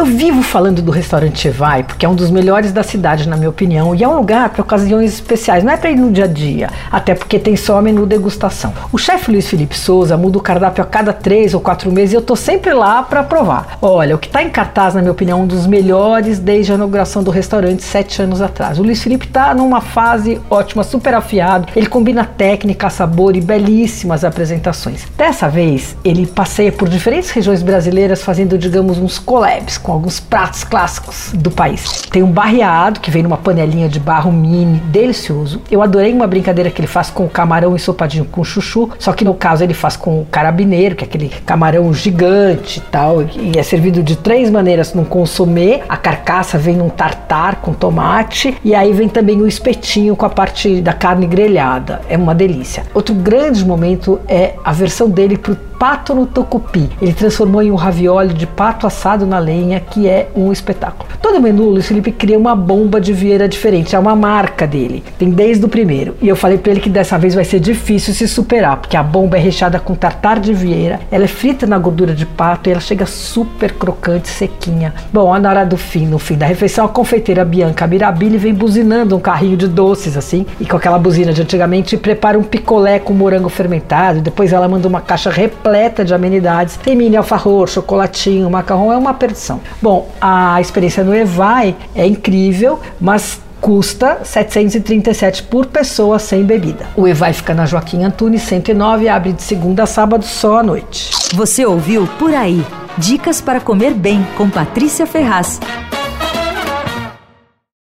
Eu vivo falando do restaurante Chevai porque é um dos melhores da cidade, na minha opinião, e é um lugar para ocasiões especiais, não é para ir no dia a dia, até porque tem só menu degustação. O chefe Luiz Felipe Souza muda o cardápio a cada três ou quatro meses e eu tô sempre lá para provar. Olha, o que está em cartaz, na minha opinião, é um dos melhores desde a inauguração do restaurante sete anos atrás. O Luiz Felipe está numa fase ótima, super afiado, ele combina técnica, sabor e belíssimas apresentações. Dessa vez, ele passeia por diferentes regiões brasileiras fazendo, digamos, uns collabs com alguns pratos clássicos do país. Tem um barreado que vem numa panelinha de barro mini, delicioso. Eu adorei uma brincadeira que ele faz com camarão ensopadinho com chuchu, só que no caso ele faz com carabineiro, que é aquele camarão gigante e tal, e é servido de três maneiras num consomê. A carcaça vem num tartar com tomate e aí vem também o espetinho com a parte da carne grelhada. É uma delícia. Outro grande momento é a versão dele pro pato no tucupi. Ele transformou em um ravioli de pato assado na lenha, que é um espetáculo. Todo menu, Luiz Felipe cria uma bomba de vieira diferente, é uma marca dele. Tem desde o primeiro. E eu falei para ele que dessa vez vai ser difícil se superar, porque a bomba é recheada com tartar de vieira, ela é frita na gordura de pato e ela chega super crocante, sequinha. Bom, na hora do fim, no fim da refeição, a confeiteira Bianca Mirabile vem buzinando um carrinho de doces assim, e com aquela buzina de antigamente prepara um picolé com morango fermentado, depois ela manda uma caixa repleta repleta de amenidades. Tem mini alfajor, chocolatinho, macarrão, é uma perdição. Bom, a experiência no Evai é incrível, mas custa 737 por pessoa sem bebida. O Evai fica na Joaquim Antunes 109 e abre de segunda a sábado só à noite. Você ouviu Por Aí. Dicas para comer bem com Patrícia Ferraz.